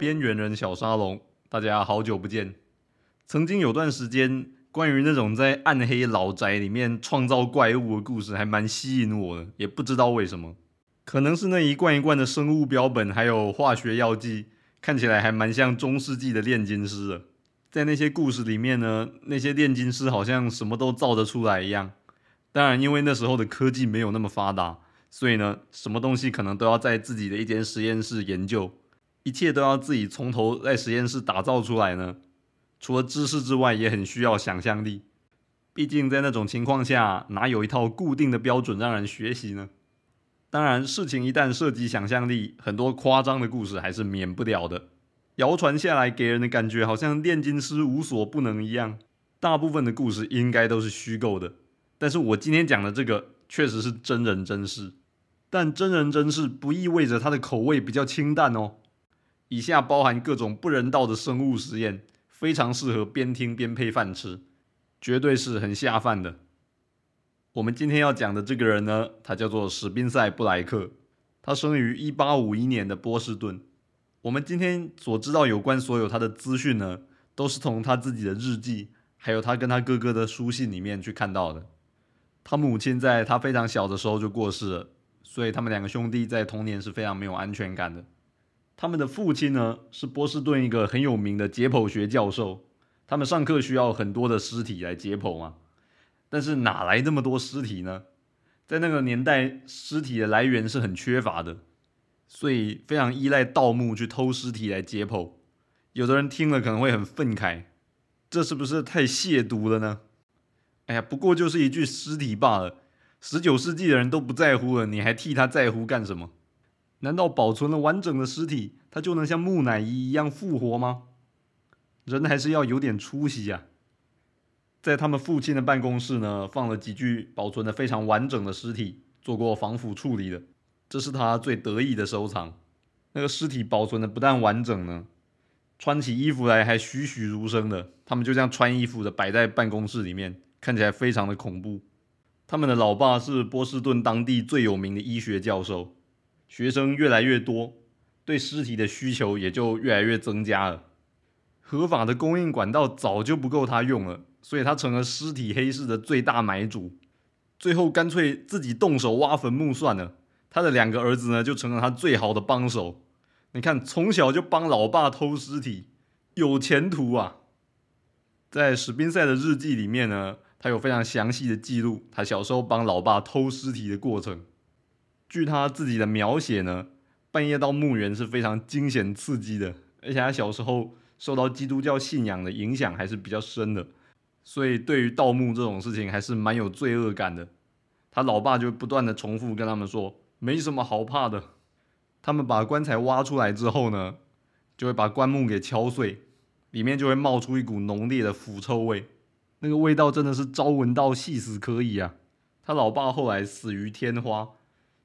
边缘人小沙龙，大家好久不见。曾经有段时间，关于那种在暗黑老宅里面创造怪物的故事，还蛮吸引我的，也不知道为什么，可能是那一罐一罐的生物标本还有化学药剂，看起来还蛮像中世纪的炼金师的。在那些故事里面呢，那些炼金师好像什么都造得出来一样。当然，因为那时候的科技没有那么发达，所以呢，什么东西可能都要在自己的一间实验室研究，一切都要自己从头在实验室打造出来呢。除了知识之外，也很需要想象力。毕竟在那种情况下，哪有一套固定的标准让人学习呢？当然，事情一旦涉及想象力，很多夸张的故事还是免不了的。谣传下来，给人的感觉好像炼金师无所不能一样。大部分的故事应该都是虚构的，但是我今天讲的这个确实是真人真事。但真人真事不意味着它的口味比较清淡哦。以下包含各种不人道的生物实验，非常适合边听边配饭吃，绝对是很下饭的。我们今天要讲的这个人呢，他叫做史宾塞布莱克，他生于一八五一年的波士顿。我们今天所知道有关所有他的资讯呢，都是从他自己的日记，还有他跟他哥哥的书信里面去看到的。他母亲在他非常小的时候就过世了，所以他们两个兄弟在童年是非常没有安全感的。他们的父亲呢是波士顿一个很有名的解剖学教授，他们上课需要很多的尸体来解剖嘛，但是哪来那么多尸体呢？在那个年代，尸体的来源是很缺乏的。所以非常依赖盗墓去偷尸体来解剖，有的人听了可能会很愤慨，这是不是太亵渎了呢？哎呀，不过就是一具尸体罢了，十九世纪的人都不在乎了，你还替他在乎干什么？难道保存了完整的尸体，他就能像木乃伊一样复活吗？人还是要有点出息呀！在他们父亲的办公室呢，放了几具保存的非常完整的尸体，做过防腐处理的。这是他最得意的收藏。那个尸体保存的不但完整呢，穿起衣服来还栩栩如生的。他们就这样穿衣服的摆在办公室里面，看起来非常的恐怖。他们的老爸是波士顿当地最有名的医学教授，学生越来越多，对尸体的需求也就越来越增加了。合法的供应管道早就不够他用了，所以他成了尸体黑市的最大买主。最后干脆自己动手挖坟墓算了。他的两个儿子呢，就成了他最好的帮手。你看，从小就帮老爸偷尸体，有前途啊！在史宾塞的日记里面呢，他有非常详细的记录他小时候帮老爸偷尸体的过程。据他自己的描写呢，半夜到墓园是非常惊险刺激的，而且他小时候受到基督教信仰的影响还是比较深的，所以对于盗墓这种事情还是蛮有罪恶感的。他老爸就不断的重复跟他们说。没什么好怕的。他们把棺材挖出来之后呢，就会把棺木给敲碎，里面就会冒出一股浓烈的腐臭味。那个味道真的是朝闻到夕死可以啊！他老爸后来死于天花，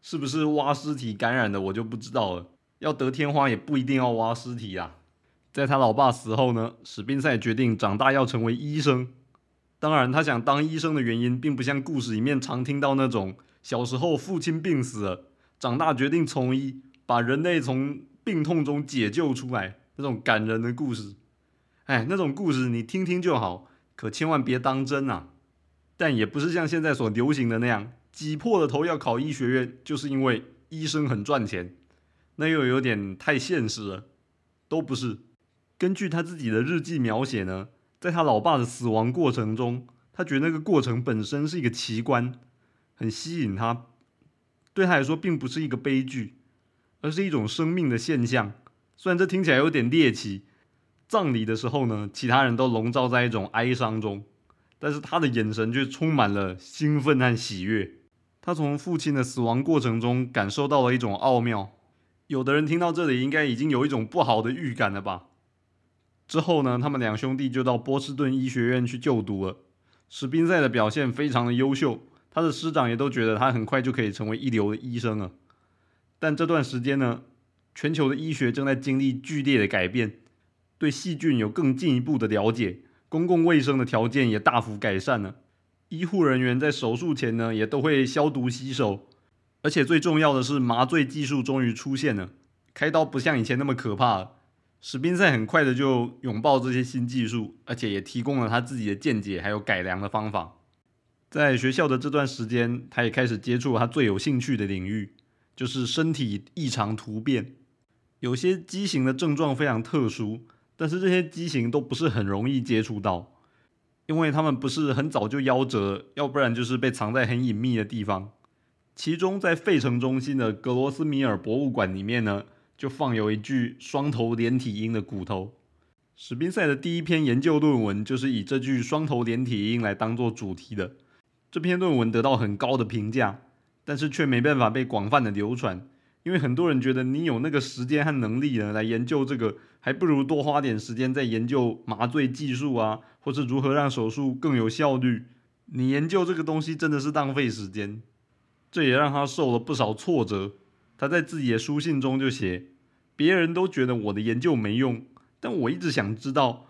是不是挖尸体感染的，我就不知道了。要得天花也不一定要挖尸体啊。在他老爸死后呢，史宾塞决定长大要成为医生。当然，他想当医生的原因，并不像故事里面常听到那种。小时候父亲病死了，长大决定从医，把人类从病痛中解救出来，那种感人的故事，哎，那种故事你听听就好，可千万别当真啊！但也不是像现在所流行的那样，挤破了头要考医学院，就是因为医生很赚钱，那又有点太现实了。都不是，根据他自己的日记描写呢，在他老爸的死亡过程中，他觉得那个过程本身是一个奇观。很吸引他，对他来说并不是一个悲剧，而是一种生命的现象。虽然这听起来有点猎奇，葬礼的时候呢，其他人都笼罩在一种哀伤中，但是他的眼神却充满了兴奋和喜悦。他从父亲的死亡过程中感受到了一种奥妙。有的人听到这里，应该已经有一种不好的预感了吧？之后呢，他们两兄弟就到波士顿医学院去就读了。史宾塞的表现非常的优秀。他的师长也都觉得他很快就可以成为一流的医生了，但这段时间呢，全球的医学正在经历剧烈的改变，对细菌有更进一步的了解，公共卫生的条件也大幅改善了，医护人员在手术前呢也都会消毒洗手，而且最重要的是麻醉技术终于出现了，开刀不像以前那么可怕了。史宾塞很快的就拥抱这些新技术，而且也提供了他自己的见解，还有改良的方法。在学校的这段时间，他也开始接触他最有兴趣的领域，就是身体异常突变。有些畸形的症状非常特殊，但是这些畸形都不是很容易接触到，因为他们不是很早就夭折，要不然就是被藏在很隐秘的地方。其中，在费城中心的格罗斯米尔博物馆里面呢。就放有一具双头连体鹰的骨头。史宾塞的第一篇研究论文就是以这具双头连体鹰来当做主题的。这篇论文得到很高的评价，但是却没办法被广泛的流传，因为很多人觉得你有那个时间和能力呢来研究这个，还不如多花点时间在研究麻醉技术啊，或是如何让手术更有效率。你研究这个东西真的是浪费时间。这也让他受了不少挫折。他在自己的书信中就写：“别人都觉得我的研究没用，但我一直想知道，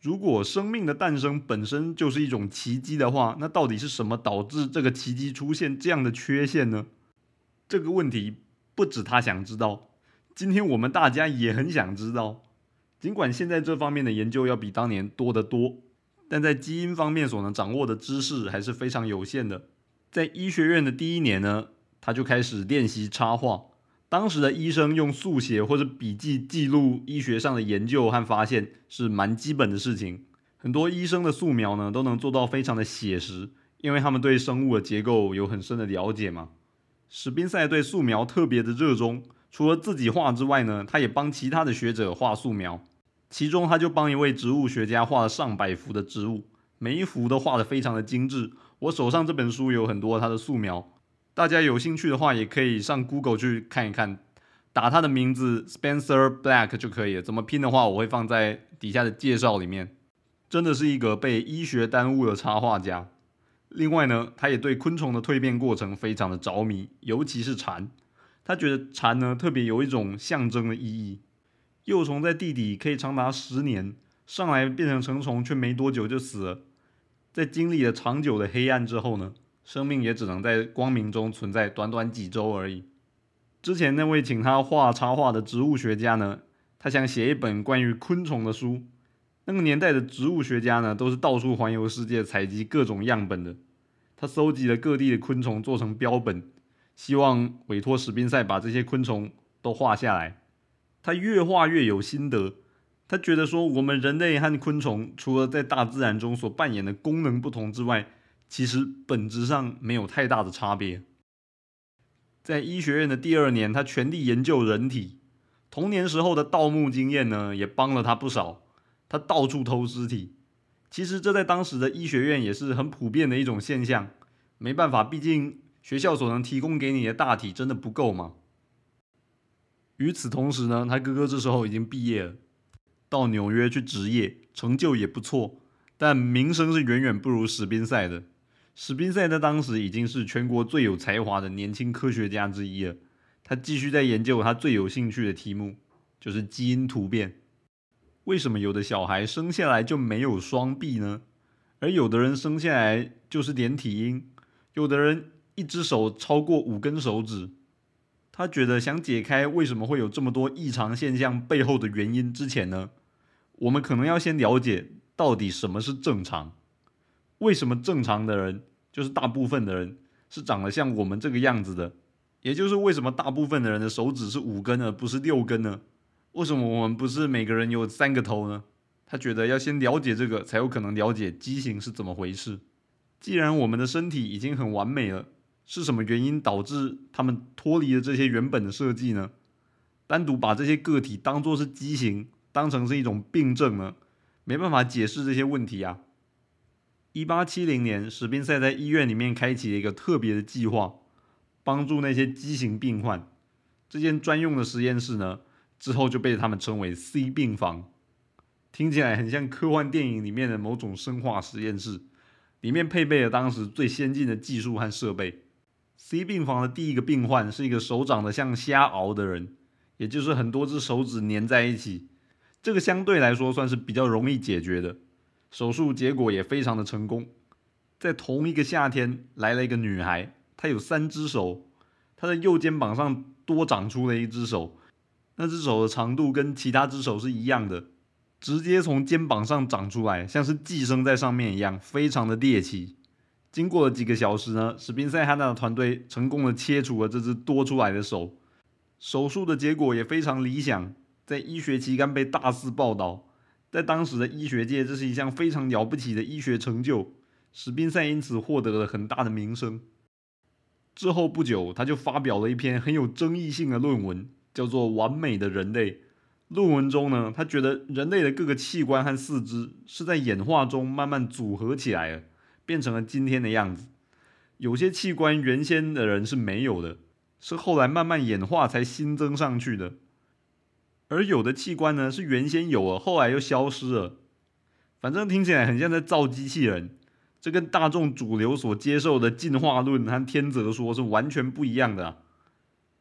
如果生命的诞生本身就是一种奇迹的话，那到底是什么导致这个奇迹出现这样的缺陷呢？”这个问题不止他想知道，今天我们大家也很想知道。尽管现在这方面的研究要比当年多得多，但在基因方面所能掌握的知识还是非常有限的。在医学院的第一年呢。他就开始练习插画。当时的医生用速写或者笔记记录医学上的研究和发现是蛮基本的事情。很多医生的素描呢都能做到非常的写实，因为他们对生物的结构有很深的了解嘛。史宾塞对素描特别的热衷，除了自己画之外呢，他也帮其他的学者画素描。其中他就帮一位植物学家画了上百幅的植物，每一幅都画得非常的精致。我手上这本书有很多他的素描。大家有兴趣的话，也可以上 Google 去看一看，打他的名字 Spencer Black 就可以了。怎么拼的话，我会放在底下的介绍里面。真的是一个被医学耽误的插画家。另外呢，他也对昆虫的蜕变过程非常的着迷，尤其是蝉。他觉得蝉呢特别有一种象征的意义。幼虫在地底可以长达十年，上来变成成虫却没多久就死了。在经历了长久的黑暗之后呢？生命也只能在光明中存在短短几周而已。之前那位请他画插画的植物学家呢，他想写一本关于昆虫的书。那个年代的植物学家呢，都是到处环游世界采集各种样本的。他搜集了各地的昆虫做成标本，希望委托史宾塞把这些昆虫都画下来。他越画越有心得，他觉得说我们人类和昆虫除了在大自然中所扮演的功能不同之外，其实本质上没有太大的差别。在医学院的第二年，他全力研究人体。童年时候的盗墓经验呢，也帮了他不少。他到处偷尸体。其实这在当时的医学院也是很普遍的一种现象。没办法，毕竟学校所能提供给你的大体真的不够嘛。与此同时呢，他哥哥这时候已经毕业了，到纽约去执业，成就也不错，但名声是远远不如史宾塞的。史宾塞在当时已经是全国最有才华的年轻科学家之一了。他继续在研究他最有兴趣的题目，就是基因突变。为什么有的小孩生下来就没有双臂呢？而有的人生下来就是连体婴，有的人一只手超过五根手指。他觉得想解开为什么会有这么多异常现象背后的原因之前呢，我们可能要先了解到底什么是正常。为什么正常的人，就是大部分的人是长得像我们这个样子的？也就是为什么大部分的人的手指是五根而不是六根呢？为什么我们不是每个人有三个头呢？他觉得要先了解这个，才有可能了解畸形是怎么回事。既然我们的身体已经很完美了，是什么原因导致他们脱离了这些原本的设计呢？单独把这些个体当做是畸形，当成是一种病症呢？没办法解释这些问题啊。一八七零年，史宾塞在医院里面开启了一个特别的计划，帮助那些畸形病患。这间专用的实验室呢，之后就被他们称为 C 病房。听起来很像科幻电影里面的某种生化实验室，里面配备了当时最先进的技术和设备。C 病房的第一个病患是一个手长得像虾螯的人，也就是很多只手指粘在一起。这个相对来说算是比较容易解决的。手术结果也非常的成功，在同一个夏天来了一个女孩，她有三只手，她的右肩膀上多长出了一只手，那只手的长度跟其他只手是一样的，直接从肩膀上长出来，像是寄生在上面一样，非常的猎奇。经过了几个小时呢，史宾塞汉纳的团队成功的切除了这只多出来的手，手术的结果也非常理想，在医学期刊被大肆报道。在当时的医学界，这是一项非常了不起的医学成就，史宾塞因此获得了很大的名声。之后不久，他就发表了一篇很有争议性的论文，叫做《完美的人类》。论文中呢，他觉得人类的各个器官和四肢是在演化中慢慢组合起来了，变成了今天的样子。有些器官原先的人是没有的，是后来慢慢演化才新增上去的。而有的器官呢，是原先有了，后来又消失了。反正听起来很像在造机器人，这跟大众主流所接受的进化论和天择说是完全不一样的。啊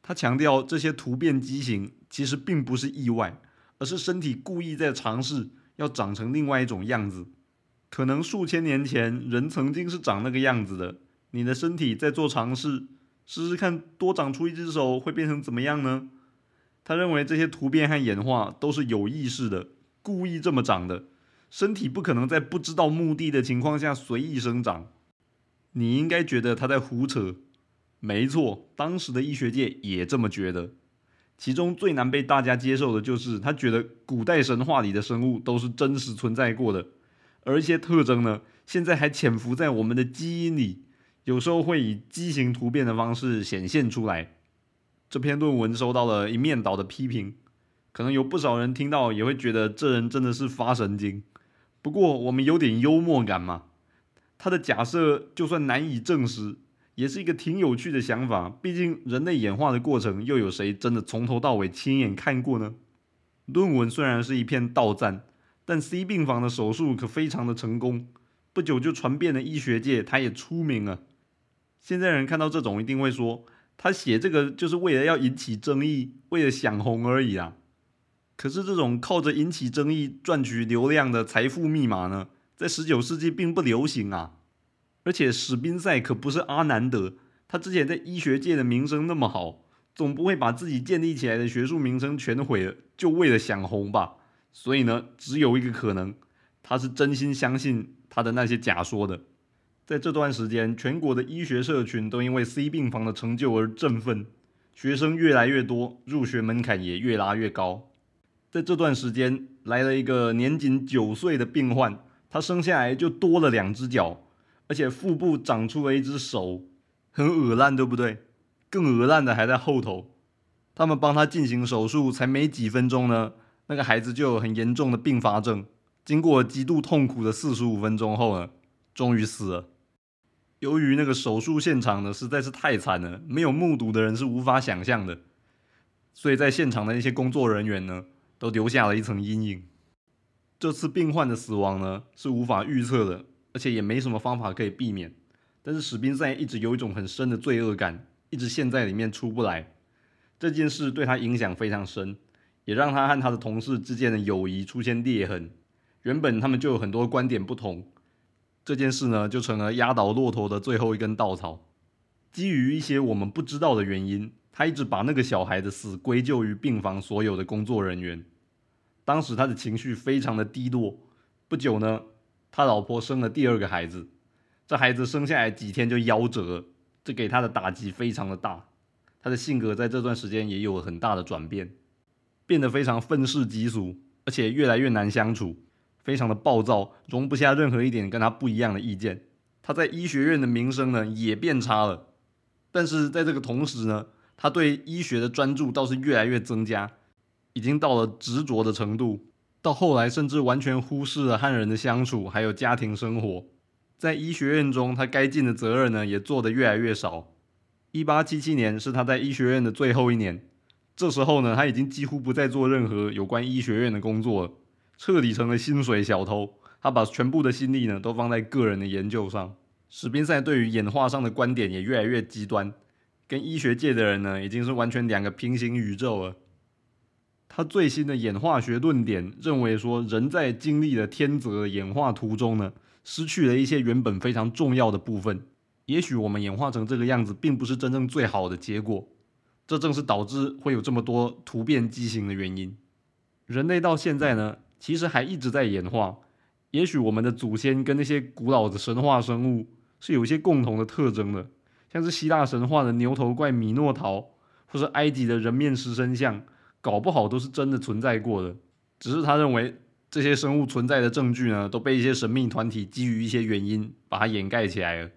他强调这些突变畸形其实并不是意外，而是身体故意在尝试要长成另外一种样子。可能数千年前人曾经是长那个样子的，你的身体在做尝试，试试看多长出一只手会变成怎么样呢？他认为这些突变和演化都是有意识的，故意这么长的。身体不可能在不知道目的的情况下随意生长。你应该觉得他在胡扯。没错，当时的医学界也这么觉得。其中最难被大家接受的就是他觉得古代神话里的生物都是真实存在过的，而一些特征呢，现在还潜伏在我们的基因里，有时候会以畸形突变的方式显现出来。这篇论文收到了一面倒的批评，可能有不少人听到也会觉得这人真的是发神经。不过我们有点幽默感嘛，他的假设就算难以证实，也是一个挺有趣的想法。毕竟人类演化的过程，又有谁真的从头到尾亲眼看过呢？论文虽然是一片倒赞，但 C 病房的手术可非常的成功，不久就传遍了医学界，他也出名了。现在人看到这种一定会说。他写这个就是为了要引起争议，为了想红而已啊！可是这种靠着引起争议赚取流量的财富密码呢，在十九世纪并不流行啊！而且史宾塞可不是阿南德，他之前在医学界的名声那么好，总不会把自己建立起来的学术名声全毁了，就为了想红吧？所以呢，只有一个可能，他是真心相信他的那些假说的。在这段时间，全国的医学社群都因为 C 病房的成就而振奋，学生越来越多，入学门槛也越拉越高。在这段时间，来了一个年仅九岁的病患，他生下来就多了两只脚，而且腹部长出了一只手，很恶烂，对不对？更恶烂的还在后头。他们帮他进行手术，才没几分钟呢，那个孩子就有很严重的并发症，经过极度痛苦的四十五分钟后呢，终于死了。由于那个手术现场呢实在是太惨了，没有目睹的人是无法想象的，所以在现场的那些工作人员呢，都留下了一层阴影。这次病患的死亡呢是无法预测的，而且也没什么方法可以避免。但是史宾塞一直有一种很深的罪恶感，一直陷在里面出不来。这件事对他影响非常深，也让他和他的同事之间的友谊出现裂痕。原本他们就有很多观点不同。这件事呢，就成了压倒骆驼的最后一根稻草。基于一些我们不知道的原因，他一直把那个小孩的死归咎于病房所有的工作人员。当时他的情绪非常的低落。不久呢，他老婆生了第二个孩子，这孩子生下来几天就夭折了，这给他的打击非常的大。他的性格在这段时间也有了很大的转变，变得非常愤世嫉俗，而且越来越难相处。非常的暴躁，容不下任何一点跟他不一样的意见。他在医学院的名声呢也变差了，但是在这个同时呢，他对医学的专注倒是越来越增加，已经到了执着的程度。到后来甚至完全忽视了和人的相处，还有家庭生活。在医学院中，他该尽的责任呢也做得越来越少。一八七七年是他在医学院的最后一年，这时候呢，他已经几乎不再做任何有关医学院的工作了。彻底成了薪水小偷，他把全部的心力呢都放在个人的研究上。史宾塞对于演化上的观点也越来越极端，跟医学界的人呢已经是完全两个平行宇宙了。他最新的演化学论点认为说，人在经历了天择演化途中呢，失去了一些原本非常重要的部分。也许我们演化成这个样子，并不是真正最好的结果。这正是导致会有这么多突变畸形的原因。人类到现在呢，其实还一直在演化。也许我们的祖先跟那些古老的神话生物是有一些共同的特征的，像是希腊神话的牛头怪米诺陶，或是埃及的人面狮身像，搞不好都是真的存在过的。只是他认为这些生物存在的证据呢，都被一些神秘团体基于一些原因把它掩盖起来了。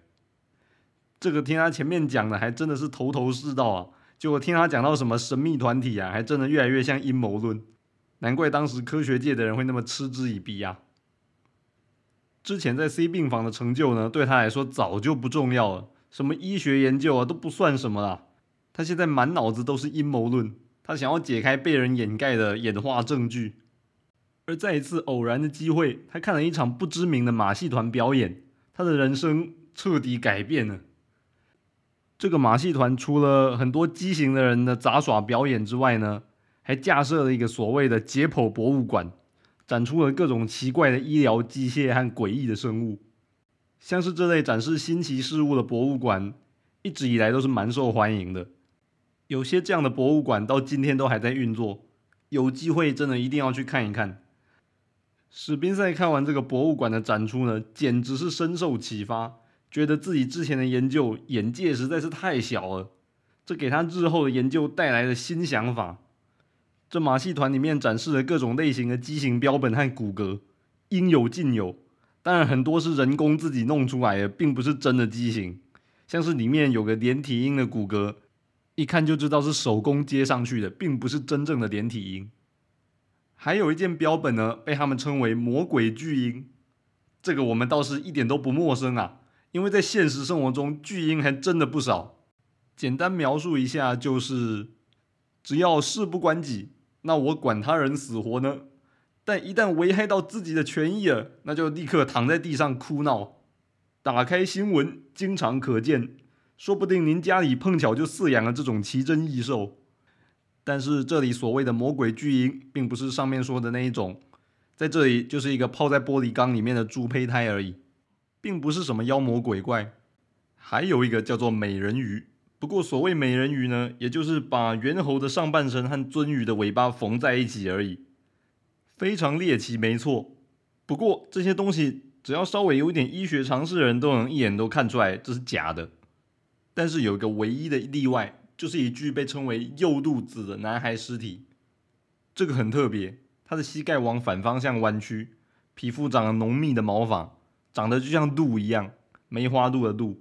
这个听他前面讲的还真的是头头是道啊，结果听他讲到什么神秘团体啊，还真的越来越像阴谋论。难怪当时科学界的人会那么嗤之以鼻啊！之前在 C 病房的成就呢，对他来说早就不重要了，什么医学研究啊都不算什么了。他现在满脑子都是阴谋论，他想要解开被人掩盖的演化证据。而在一次偶然的机会，他看了一场不知名的马戏团表演，他的人生彻底改变了。这个马戏团除了很多畸形的人的杂耍表演之外呢？还架设了一个所谓的解剖博物馆，展出了各种奇怪的医疗机械和诡异的生物。像是这类展示新奇事物的博物馆，一直以来都是蛮受欢迎的。有些这样的博物馆到今天都还在运作，有机会真的一定要去看一看。史宾塞看完这个博物馆的展出呢，简直是深受启发，觉得自己之前的研究眼界实在是太小了，这给他日后的研究带来了新想法。这马戏团里面展示了各种类型的畸形标本和骨骼，应有尽有。当然，很多是人工自己弄出来的，并不是真的畸形。像是里面有个连体婴的骨骼，一看就知道是手工接上去的，并不是真正的连体婴。还有一件标本呢，被他们称为魔鬼巨婴。这个我们倒是一点都不陌生啊，因为在现实生活中，巨婴还真的不少。简单描述一下，就是只要事不关己。那我管他人死活呢？但一旦危害到自己的权益了，那就立刻躺在地上哭闹。打开新闻，经常可见，说不定您家里碰巧就饲养了这种奇珍异兽。但是这里所谓的魔鬼巨婴，并不是上面说的那一种，在这里就是一个泡在玻璃缸里面的猪胚胎而已，并不是什么妖魔鬼怪。还有一个叫做美人鱼。不过，所谓美人鱼呢，也就是把猿猴的上半身和鳟鱼的尾巴缝在一起而已，非常猎奇，没错。不过这些东西，只要稍微有点医学常识的人都能一眼都看出来这是假的。但是有一个唯一的例外，就是一具被称为右肚子的男孩尸体。这个很特别，他的膝盖往反方向弯曲，皮肤长了浓密的毛发，长得就像鹿一样，梅花鹿的鹿。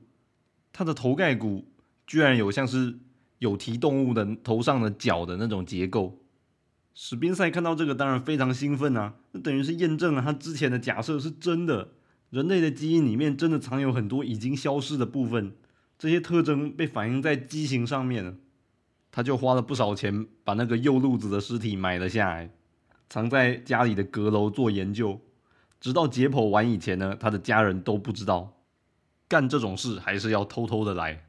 它的头盖骨。居然有像是有蹄动物的头上的角的那种结构，史宾塞看到这个当然非常兴奋啊！那等于是验证了他之前的假设是真的，人类的基因里面真的藏有很多已经消失的部分，这些特征被反映在畸形上面。他就花了不少钱把那个右路子的尸体买了下来，藏在家里的阁楼做研究，直到解剖完以前呢，他的家人都不知道。干这种事还是要偷偷的来。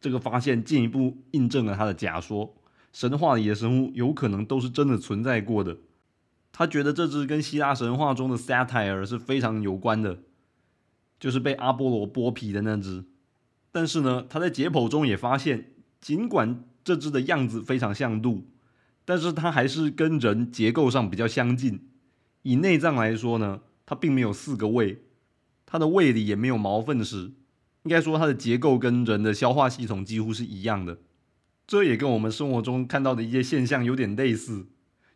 这个发现进一步印证了他的假说：神话里的生物有可能都是真的存在过的。他觉得这只跟希腊神话中的 Satyr 是非常有关的，就是被阿波罗剥皮的那只。但是呢，他在解剖中也发现，尽管这只的样子非常像鹿，但是它还是跟人结构上比较相近。以内脏来说呢，它并没有四个胃，它的胃里也没有毛粪石。应该说，它的结构跟人的消化系统几乎是一样的，这也跟我们生活中看到的一些现象有点类似。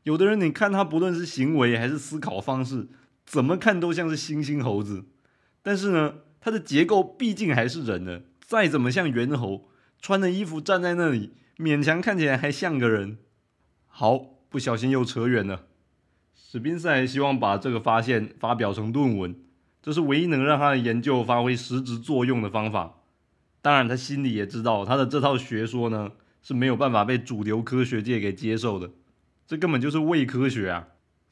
有的人，你看他不论是行为还是思考方式，怎么看都像是猩猩猴子，但是呢，它的结构毕竟还是人的，再怎么像猿猴，穿的衣服站在那里，勉强看起来还像个人。好，不小心又扯远了。史宾塞希望把这个发现发表成论文。这是唯一能让他的研究发挥实质作用的方法。当然，他心里也知道，他的这套学说呢是没有办法被主流科学界给接受的。这根本就是伪科学啊！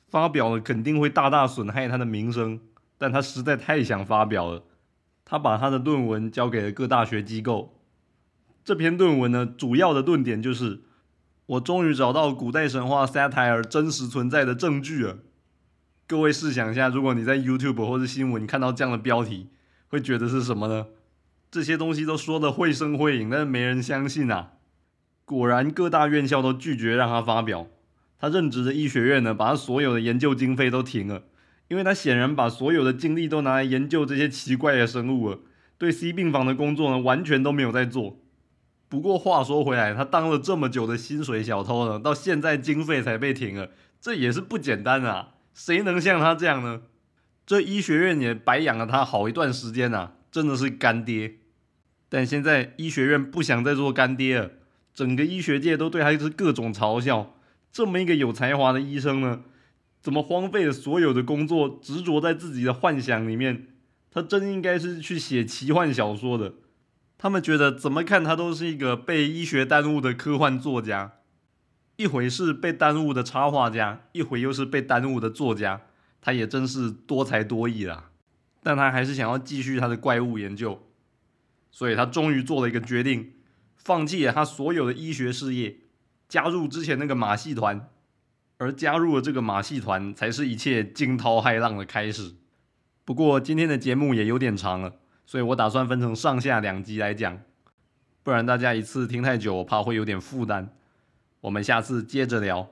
发表了肯定会大大损害他的名声。但他实在太想发表了，他把他的论文交给了各大学机构。这篇论文呢，主要的论点就是：我终于找到古代神话 satire 真实存在的证据了。各位试想一下，如果你在 YouTube 或者新闻看到这样的标题，会觉得是什么呢？这些东西都说的绘声绘影，但是没人相信啊。果然各大院校都拒绝让他发表。他任职的医学院呢，把他所有的研究经费都停了，因为他显然把所有的精力都拿来研究这些奇怪的生物了，对 C 病房的工作呢，完全都没有在做。不过话说回来，他当了这么久的薪水小偷呢，到现在经费才被停了，这也是不简单啊！谁能像他这样呢？这医学院也白养了他好一段时间呐，真的是干爹。但现在医学院不想再做干爹了，整个医学界都对他是各种嘲笑。这么一个有才华的医生呢，怎么荒废了所有的工作，执着在自己的幻想里面？他真应该是去写奇幻小说的。他们觉得怎么看他都是一个被医学耽误的科幻作家，一回是被耽误的插画家，一回又是被耽误的作家，他也真是多才多艺啦。但他还是想要继续他的怪物研究，所以他终于做了一个决定，放弃了他所有的医学事业，加入之前那个马戏团，而加入了这个马戏团才是一切惊涛骇浪的开始。不过今天的节目也有点长了。所以我打算分成上下两集来讲，不然大家一次听太久，我怕会有点负担。我们下次接着聊。